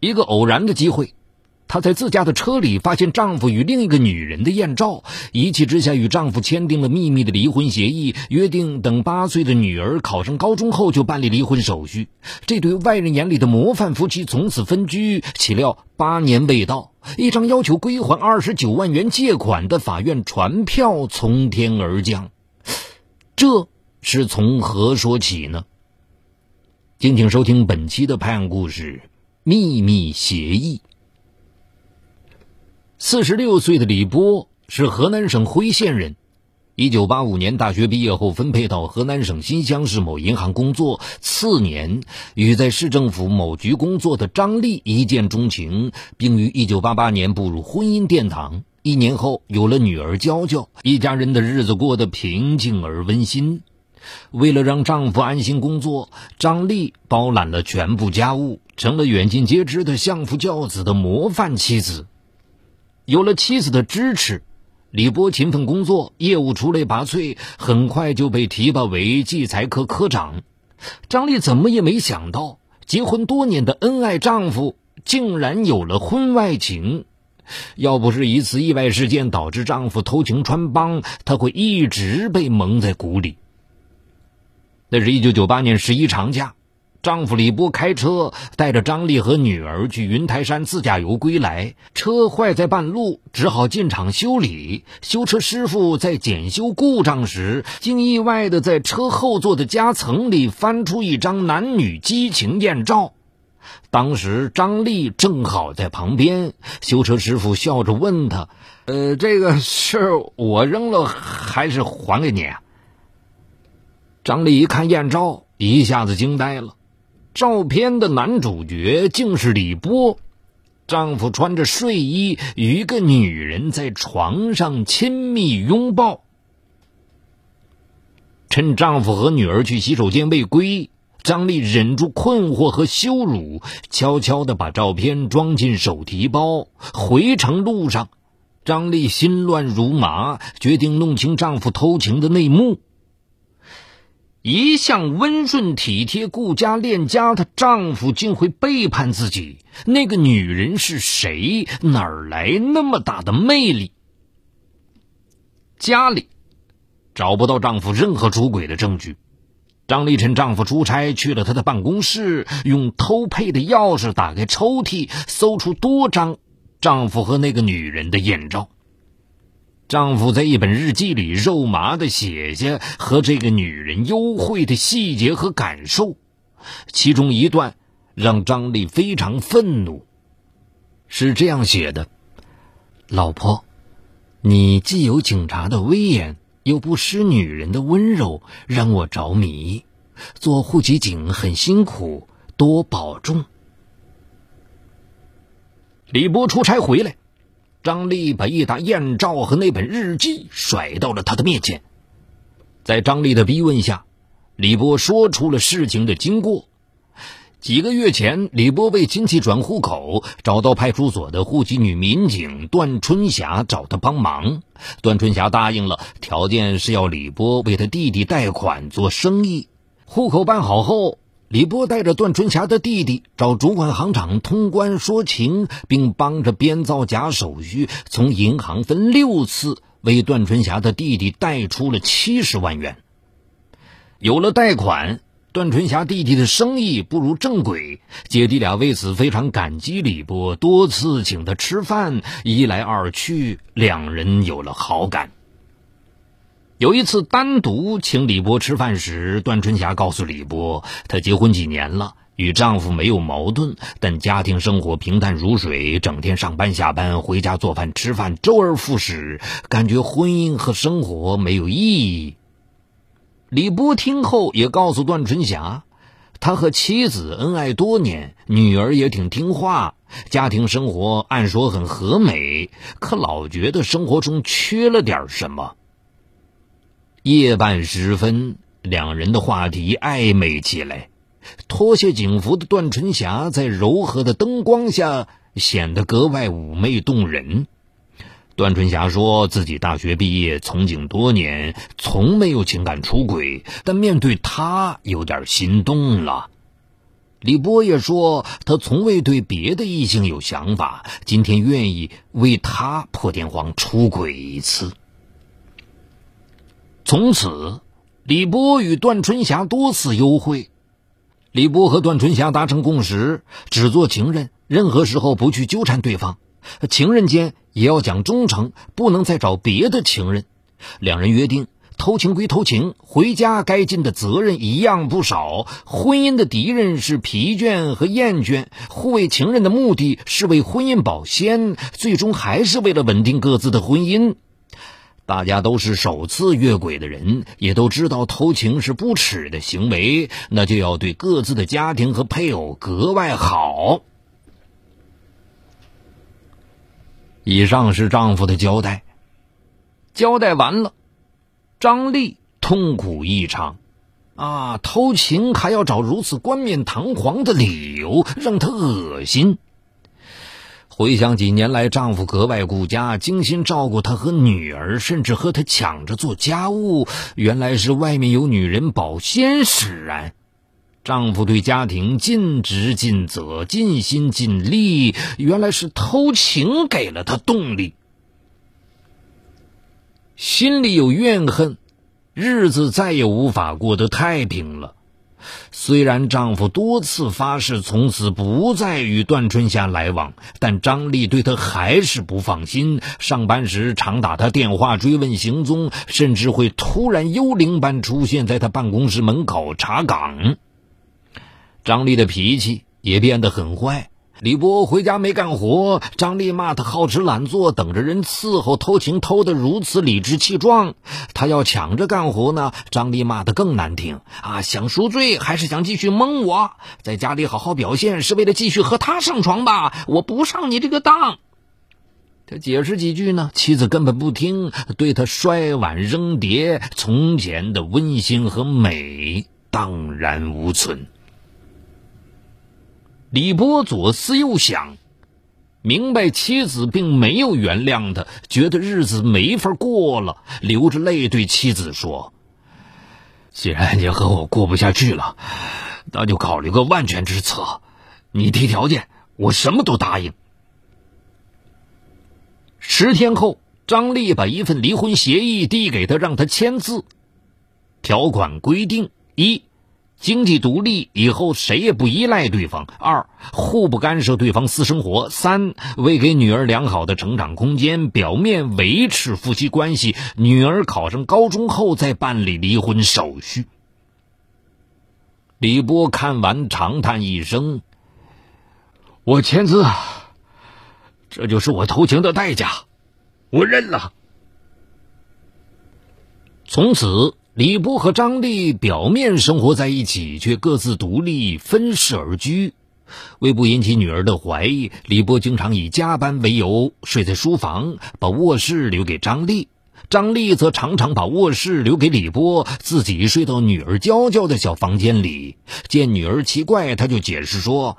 一个偶然的机会。她在自家的车里发现丈夫与另一个女人的艳照，一气之下与丈夫签订了秘密的离婚协议，约定等八岁的女儿考上高中后就办理离婚手续。这对外人眼里的模范夫妻从此分居。岂料八年未到，一张要求归还二十九万元借款的法院传票从天而降。这是从何说起呢？敬请收听本期的拍案故事《秘密协议》。四十六岁的李波是河南省辉县人。一九八五年大学毕业后，分配到河南省新乡市某银行工作。次年，与在市政府某局工作的张丽一见钟情，并于一九八八年步入婚姻殿堂。一年后，有了女儿娇娇，一家人的日子过得平静而温馨。为了让丈夫安心工作，张丽包揽了全部家务，成了远近皆知的相夫教子的模范妻子。有了妻子的支持，李波勤奋工作，业务出类拔萃，很快就被提拔为计财科科长。张丽怎么也没想到，结婚多年的恩爱丈夫竟然有了婚外情。要不是一次意外事件导致丈夫偷情穿帮，她会一直被蒙在鼓里。那是一九九八年十一长假。丈夫李波开车带着张丽和女儿去云台山自驾游归来，车坏在半路，只好进厂修理。修车师傅在检修故障时，竟意外的在车后座的夹层里翻出一张男女激情艳照。当时张丽正好在旁边，修车师傅笑着问他：“呃，这个是我扔了，还是还给你啊？”张丽一看艳照，一下子惊呆了。照片的男主角竟是李波，丈夫穿着睡衣与一个女人在床上亲密拥抱。趁丈夫和女儿去洗手间未归，张丽忍住困惑和羞辱，悄悄的把照片装进手提包。回程路上，张丽心乱如麻，决定弄清丈夫偷情的内幕。一向温顺体贴、顾家恋家的丈夫竟会背叛自己？那个女人是谁？哪儿来那么大的魅力？家里找不到丈夫任何出轨的证据。张立晨丈夫出差去了他的办公室，用偷配的钥匙打开抽屉，搜出多张丈夫和那个女人的艳照。丈夫在一本日记里肉麻的写下和这个女人幽会的细节和感受，其中一段让张丽非常愤怒，是这样写的：“老婆，你既有警察的威严，又不失女人的温柔，让我着迷。做户籍警很辛苦，多保重。”李波出差回来。张丽把一沓艳照和那本日记甩到了他的面前，在张丽的逼问下，李波说出了事情的经过。几个月前，李波为亲戚转户口，找到派出所的户籍女民警段春霞找他帮忙。段春霞答应了，条件是要李波为他弟弟贷款做生意。户口办好后。李波带着段春霞的弟弟找主管行长通关说情，并帮着编造假手续，从银行分六次为段春霞的弟弟贷出了七十万元。有了贷款，段春霞弟弟的生意步入正轨，姐弟俩为此非常感激李波，多次请他吃饭，一来二去，两人有了好感。有一次单独请李波吃饭时，段春霞告诉李波，她结婚几年了，与丈夫没有矛盾，但家庭生活平淡如水，整天上班下班，回家做饭吃饭，周而复始，感觉婚姻和生活没有意义。李波听后也告诉段春霞，他和妻子恩爱多年，女儿也挺听话，家庭生活按说很和美，可老觉得生活中缺了点什么。夜半时分，两人的话题暧昧起来。脱下警服的段春霞在柔和的灯光下显得格外妩媚动人。段春霞说自己大学毕业，从警多年，从没有情感出轨，但面对他有点心动了。李波也说，他从未对别的异性有想法，今天愿意为他破天荒出轨一次。从此，李波与段春霞多次幽会。李波和段春霞达成共识，只做情人，任何时候不去纠缠对方。情人间也要讲忠诚，不能再找别的情人。两人约定。偷情归偷情，回家该尽的责任一样不少。婚姻的敌人是疲倦和厌倦，护卫情人的目的是为婚姻保鲜，最终还是为了稳定各自的婚姻。大家都是首次越轨的人，也都知道偷情是不耻的行为，那就要对各自的家庭和配偶格外好。以上是丈夫的交代，交代完了。张丽痛苦异常，啊，偷情还要找如此冠冕堂皇的理由，让她恶心。回想几年来，丈夫格外顾家，精心照顾她和女儿，甚至和她抢着做家务，原来是外面有女人保鲜使然。丈夫对家庭尽职尽责、尽心尽力，原来是偷情给了她动力。心里有怨恨，日子再也无法过得太平了。虽然丈夫多次发誓从此不再与段春霞来往，但张丽对他还是不放心。上班时常打他电话追问行踪，甚至会突然幽灵般出现在他办公室门口查岗。张丽的脾气也变得很坏。李波回家没干活，张丽骂他好吃懒做，等着人伺候，偷情偷得如此理直气壮。他要抢着干活呢，张丽骂得更难听啊！想赎罪还是想继续蒙我？在家里好好表现是为了继续和他上床吧？我不上你这个当。他解释几句呢，妻子根本不听，对他摔碗扔碟，从前的温馨和美荡然无存。李波左思右想，明白妻子并没有原谅他，觉得日子没法过了，流着泪对妻子说：“既然你和我过不下去了，那就考虑个万全之策。你提条件，我什么都答应。”十天后，张丽把一份离婚协议递给他，让他签字。条款规定：一。经济独立以后，谁也不依赖对方。二，互不干涉对方私生活。三，为给女儿良好的成长空间，表面维持夫妻关系。女儿考上高中后再办理离婚手续。李波看完长叹一声：“我签字，这就是我偷情的代价，我认了。”从此。李波和张丽表面生活在一起，却各自独立分室而居。为不引起女儿的怀疑，李波经常以加班为由睡在书房，把卧室留给张丽；张丽则常常把卧室留给李波，自己睡到女儿娇娇的小房间里。见女儿奇怪，他就解释说：“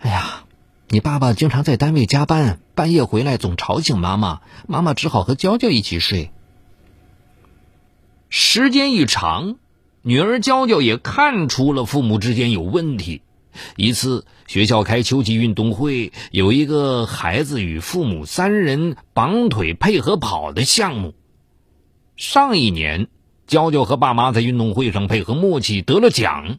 哎呀，你爸爸经常在单位加班，半夜回来总吵醒妈妈，妈妈只好和娇娇一起睡。”时间一长，女儿娇娇也看出了父母之间有问题。一次，学校开秋季运动会，有一个孩子与父母三人绑腿配合跑的项目。上一年，娇娇和爸妈在运动会上配合默契，得了奖。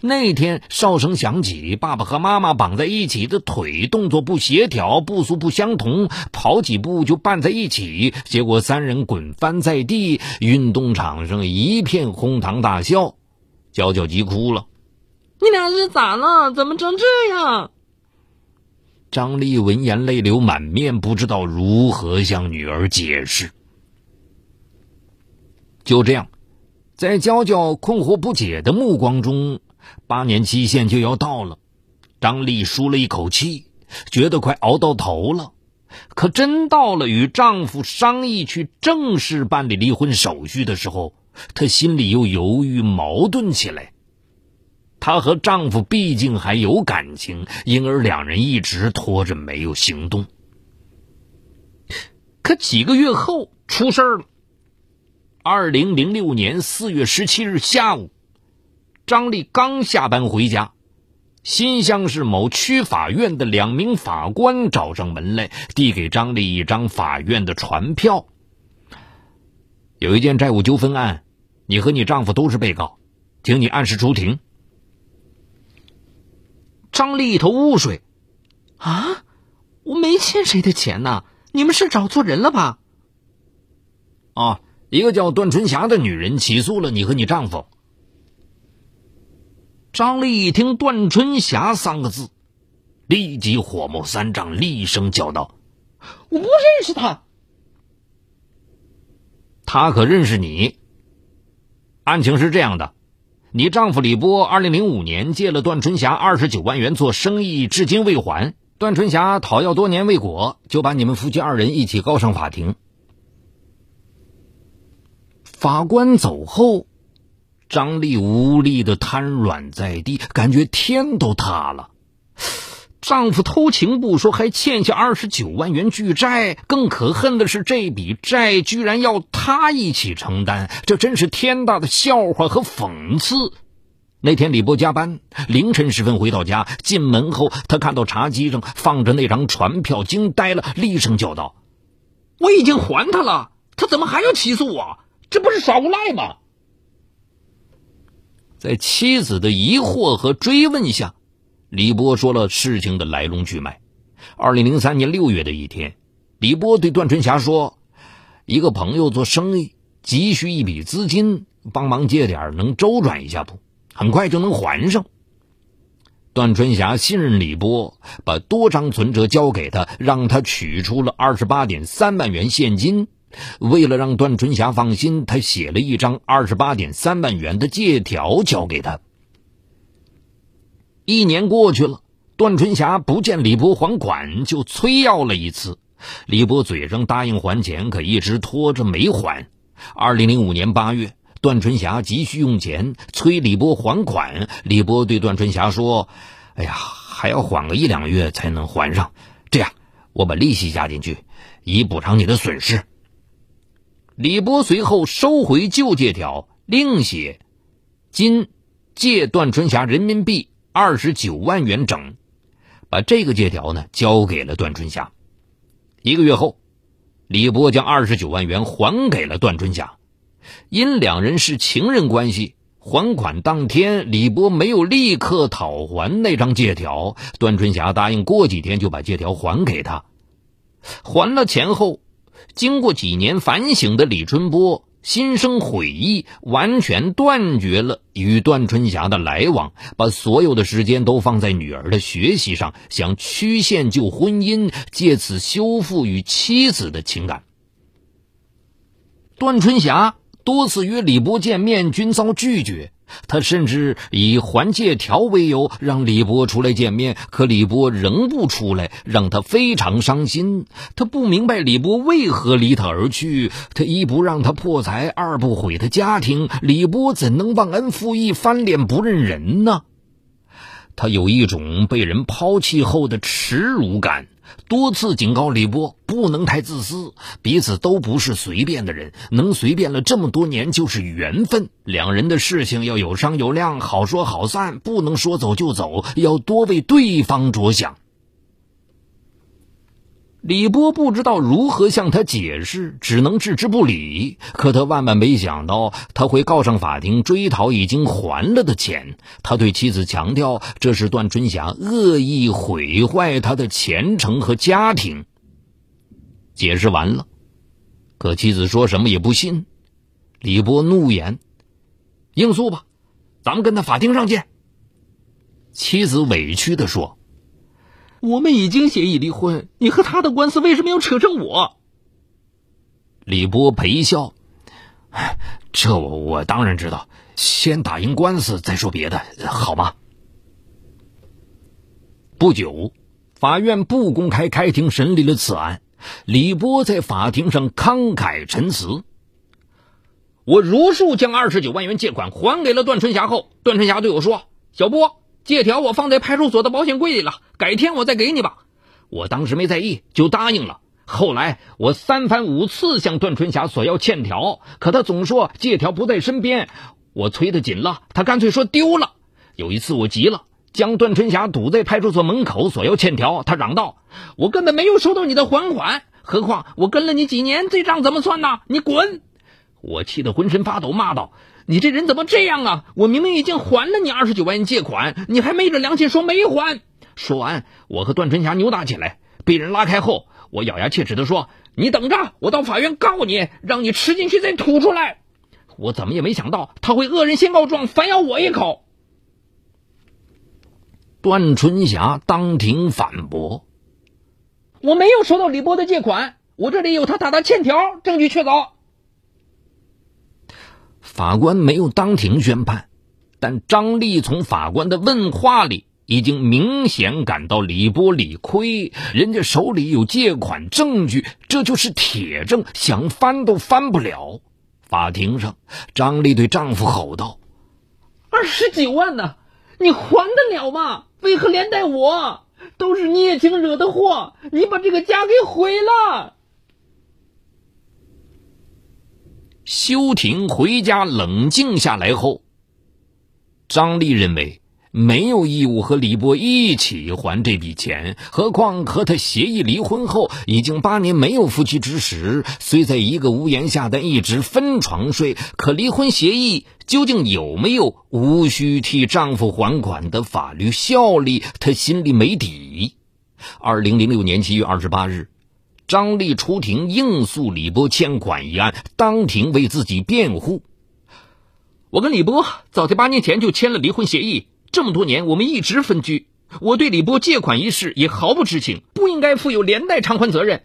那天哨声响起，爸爸和妈妈绑在一起的腿动作不协调，步速不相同，跑几步就绊在一起，结果三人滚翻在地，运动场上一片哄堂大笑，娇娇急哭了：“你俩是咋了？怎么成这样？”张丽闻言泪流满面，不知道如何向女儿解释。就这样，在娇娇困惑不解的目光中。八年期限就要到了，张丽舒了一口气，觉得快熬到头了。可真到了与丈夫商议去正式办理离婚手续的时候，她心里又犹豫矛盾起来。她和丈夫毕竟还有感情，因而两人一直拖着没有行动。可几个月后出事了。二零零六年四月十七日下午。张丽刚下班回家，新乡市某区法院的两名法官找上门来，递给张丽一张法院的传票。有一件债务纠纷案，你和你丈夫都是被告，请你按时出庭。张丽一头雾水，啊，我没欠谁的钱呐，你们是找错人了吧？啊，一个叫段春霞的女人起诉了你和你丈夫。张丽一听“段春霞”三个字，立即火冒三丈，厉声叫道：“我不认识他。他可认识你。案情是这样的，你丈夫李波二零零五年借了段春霞二十九万元做生意，至今未还。段春霞讨要多年未果，就把你们夫妻二人一起告上法庭。法官走后。”张丽无力的瘫软在地，感觉天都塌了。丈夫偷情不说，还欠下二十九万元巨债，更可恨的是这笔债居然要她一起承担，这真是天大的笑话和讽刺。那天李波加班，凌晨时分回到家，进门后他看到茶几上放着那张传票，惊呆了，厉声叫道：“我已经还他了，他怎么还要起诉我？这不是耍无赖吗？”在妻子的疑惑和追问下，李波说了事情的来龙去脉。二零零三年六月的一天，李波对段春霞说：“一个朋友做生意急需一笔资金，帮忙借点，能周转一下不？很快就能还上。”段春霞信任李波，把多张存折交给他，让他取出了二十八点三万元现金。为了让段春霞放心，他写了一张二十八点三万元的借条交给他。一年过去了，段春霞不见李波还款，就催要了一次。李波嘴上答应还钱，可一直拖着没还。二零零五年八月，段春霞急需用钱，催李波还款。李波对段春霞说：“哎呀，还要缓个一两个月才能还上。这样，我把利息加进去，以补偿你的损失。”李波随后收回旧借条，另写：“今借段春霞人民币二十九万元整。”把这个借条呢交给了段春霞。一个月后，李波将二十九万元还给了段春霞。因两人是情人关系，还款当天，李波没有立刻讨还那张借条。段春霞答应过几天就把借条还给他。还了钱后。经过几年反省的李春波心生悔意，完全断绝了与段春霞的来往，把所有的时间都放在女儿的学习上，想曲线救婚姻，借此修复与妻子的情感。段春霞多次约李波见面，均遭拒绝。他甚至以还借条为由让李波出来见面，可李波仍不出来，让他非常伤心。他不明白李波为何离他而去，他一不让他破财，二不毁他家庭，李波怎能忘恩负义、翻脸不认人呢？他有一种被人抛弃后的耻辱感。多次警告李波不能太自私，彼此都不是随便的人，能随便了这么多年就是缘分。两人的事情要有商有量，好说好散，不能说走就走，要多为对方着想。李波不知道如何向他解释，只能置之不理。可他万万没想到，他会告上法庭追讨已经还了的钱。他对妻子强调，这是段春霞恶意毁坏他的前程和家庭。解释完了，可妻子说什么也不信。李波怒言：“应诉吧，咱们跟他法庭上见。”妻子委屈的说。我们已经协议离婚，你和他的官司为什么要扯上我？李波陪笑，这我我当然知道，先打赢官司再说别的，好吗？不久，法院不公开开庭审理了此案。李波在法庭上慷慨陈词：“我如数将二十九万元借款还给了段春霞后，段春霞对我说：‘小波。’”借条我放在派出所的保险柜里了，改天我再给你吧。我当时没在意，就答应了。后来我三番五次向段春霞索要欠条，可他总说借条不在身边。我催得紧了，他干脆说丢了。有一次我急了，将段春霞堵在派出所门口索要欠条。他嚷道：“我根本没有收到你的还款，何况我跟了你几年，这账怎么算呢？你滚！”我气得浑身发抖，骂道：“你这人怎么这样啊！我明明已经还了你二十九万元借款，你还昧着良心说没还！”说完，我和段春霞扭打起来，被人拉开后，我咬牙切齿地说：“你等着，我到法院告你，让你吃进去再吐出来。”我怎么也没想到他会恶人先告状，反咬我一口。段春霞当庭反驳：“我没有收到李波的借款，我这里有他打的欠条，证据确凿。”法官没有当庭宣判，但张丽从法官的问话里已经明显感到李波理亏，人家手里有借款证据，这就是铁证，想翻都翻不了。法庭上，张丽对丈夫吼道：“二十几万呢，你还得了吗？为何连带我？都是聂青惹的祸！你把这个家给毁了！”休庭回家冷静下来后，张丽认为。没有义务和李波一起还这笔钱，何况和他协议离婚后已经八年没有夫妻之实，虽在一个屋檐下，但一直分床睡。可离婚协议究竟有没有无需替丈夫还款的法律效力？她心里没底。二零零六年七月二十八日，张丽出庭应诉李波欠款一案，当庭为自己辩护：“我跟李波早在八年前就签了离婚协议。”这么多年，我们一直分居，我对李波借款一事也毫不知情，不应该负有连带偿还责任。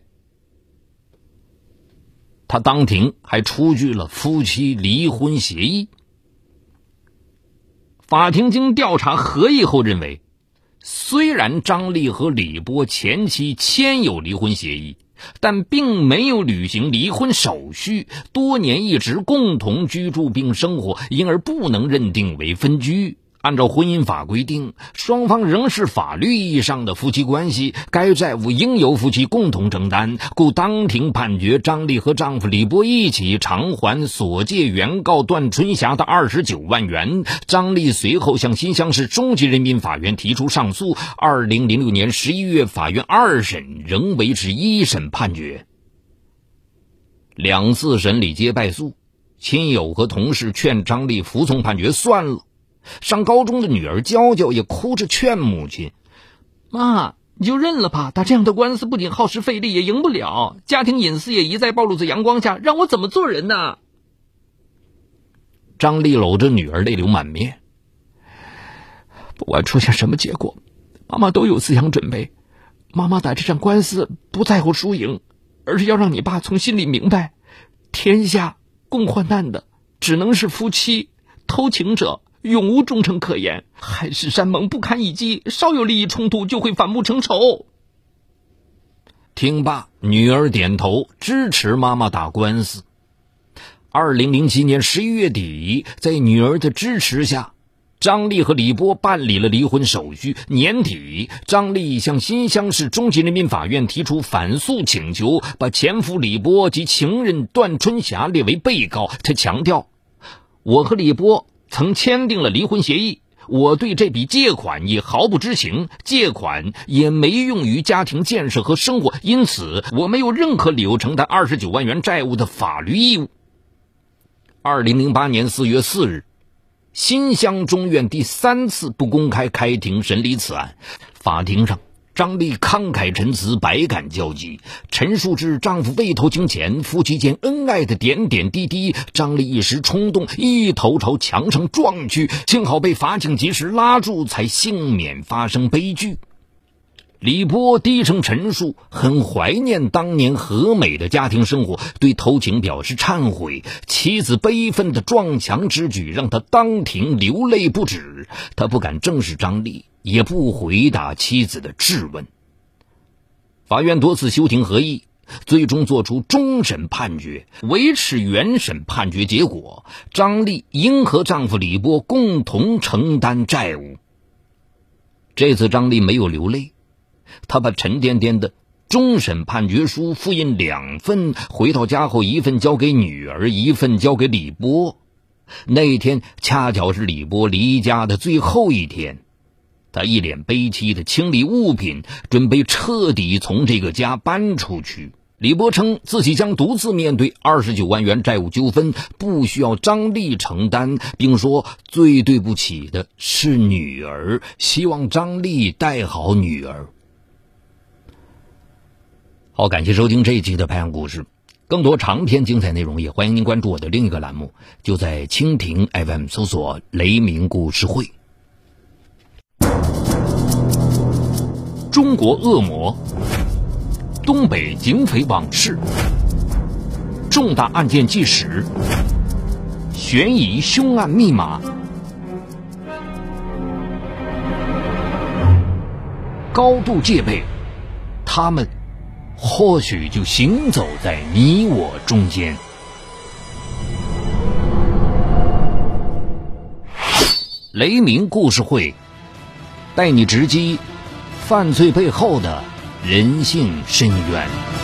他当庭还出具了夫妻离婚协议。法庭经调查合议后认为，虽然张丽和李波前妻签有离婚协议，但并没有履行离婚手续，多年一直共同居住并生活，因而不能认定为分居。按照婚姻法规定，双方仍是法律意义上的夫妻关系，该债务应由夫妻共同承担，故当庭判决张丽和丈夫李波一起偿还所借原告段春霞的二十九万元。张丽随后向新乡市中级人民法院提出上诉。二零零六年十一月，法院二审仍维持一审判决。两次审理皆败诉，亲友和同事劝张丽服从判决算了。上高中的女儿娇娇也哭着劝母亲：“妈，你就认了吧。打这样的官司不仅耗时费力，也赢不了，家庭隐私也一再暴露在阳光下，让我怎么做人呢？”张丽搂着女儿，泪流满面。不管出现什么结果，妈妈都有思想准备。妈妈打这场官司不在乎输赢，而是要让你爸从心里明白：天下共患难的只能是夫妻，偷情者。永无忠诚可言，海誓山盟不堪一击，稍有利益冲突就会反目成仇。听罢，女儿点头支持妈妈打官司。二零零七年十一月底，在女儿的支持下，张丽和李波办理了离婚手续。年底，张丽向新乡市中级人民法院提出反诉请求，把前夫李波及情人段春霞列为被告。她强调：“我和李波。”曾签订了离婚协议，我对这笔借款也毫不知情，借款也没用于家庭建设和生活，因此我没有任何理由承担二十九万元债务的法律义务。二零零八年四月四日，新乡中院第三次不公开开庭审理此案，法庭上。张丽慷慨陈词，百感交集，陈述至丈夫未偷情前、夫妻间恩爱的点点滴滴。张丽一时冲动，一头朝墙上撞去，幸好被法警及时拉住，才幸免发生悲剧。李波低声陈述，很怀念当年和美的家庭生活，对偷情表示忏悔。妻子悲愤的撞墙之举，让他当庭流泪不止。他不敢正视张丽。也不回答妻子的质问。法院多次休庭合议，最终作出终审判决，维持原审判决结果。张丽应和丈夫李波共同承担债务。这次张丽没有流泪，她把沉甸甸的终审判决书复印两份，回到家后一份交给女儿，一份交给李波。那天恰巧是李波离家的最后一天。他一脸悲戚的清理物品，准备彻底从这个家搬出去。李波称自己将独自面对二十九万元债务纠纷，不需要张丽承担，并说最对不起的是女儿，希望张丽带好女儿。好，感谢收听这一期的拍案故事。更多长篇精彩内容，也欢迎您关注我的另一个栏目，就在蜻蜓 FM 搜索“雷鸣故事会”。中国恶魔，东北警匪往事，重大案件纪实，悬疑凶案密码，高度戒备，他们或许就行走在你我中间。雷鸣故事会，带你直击。犯罪背后的人性深渊。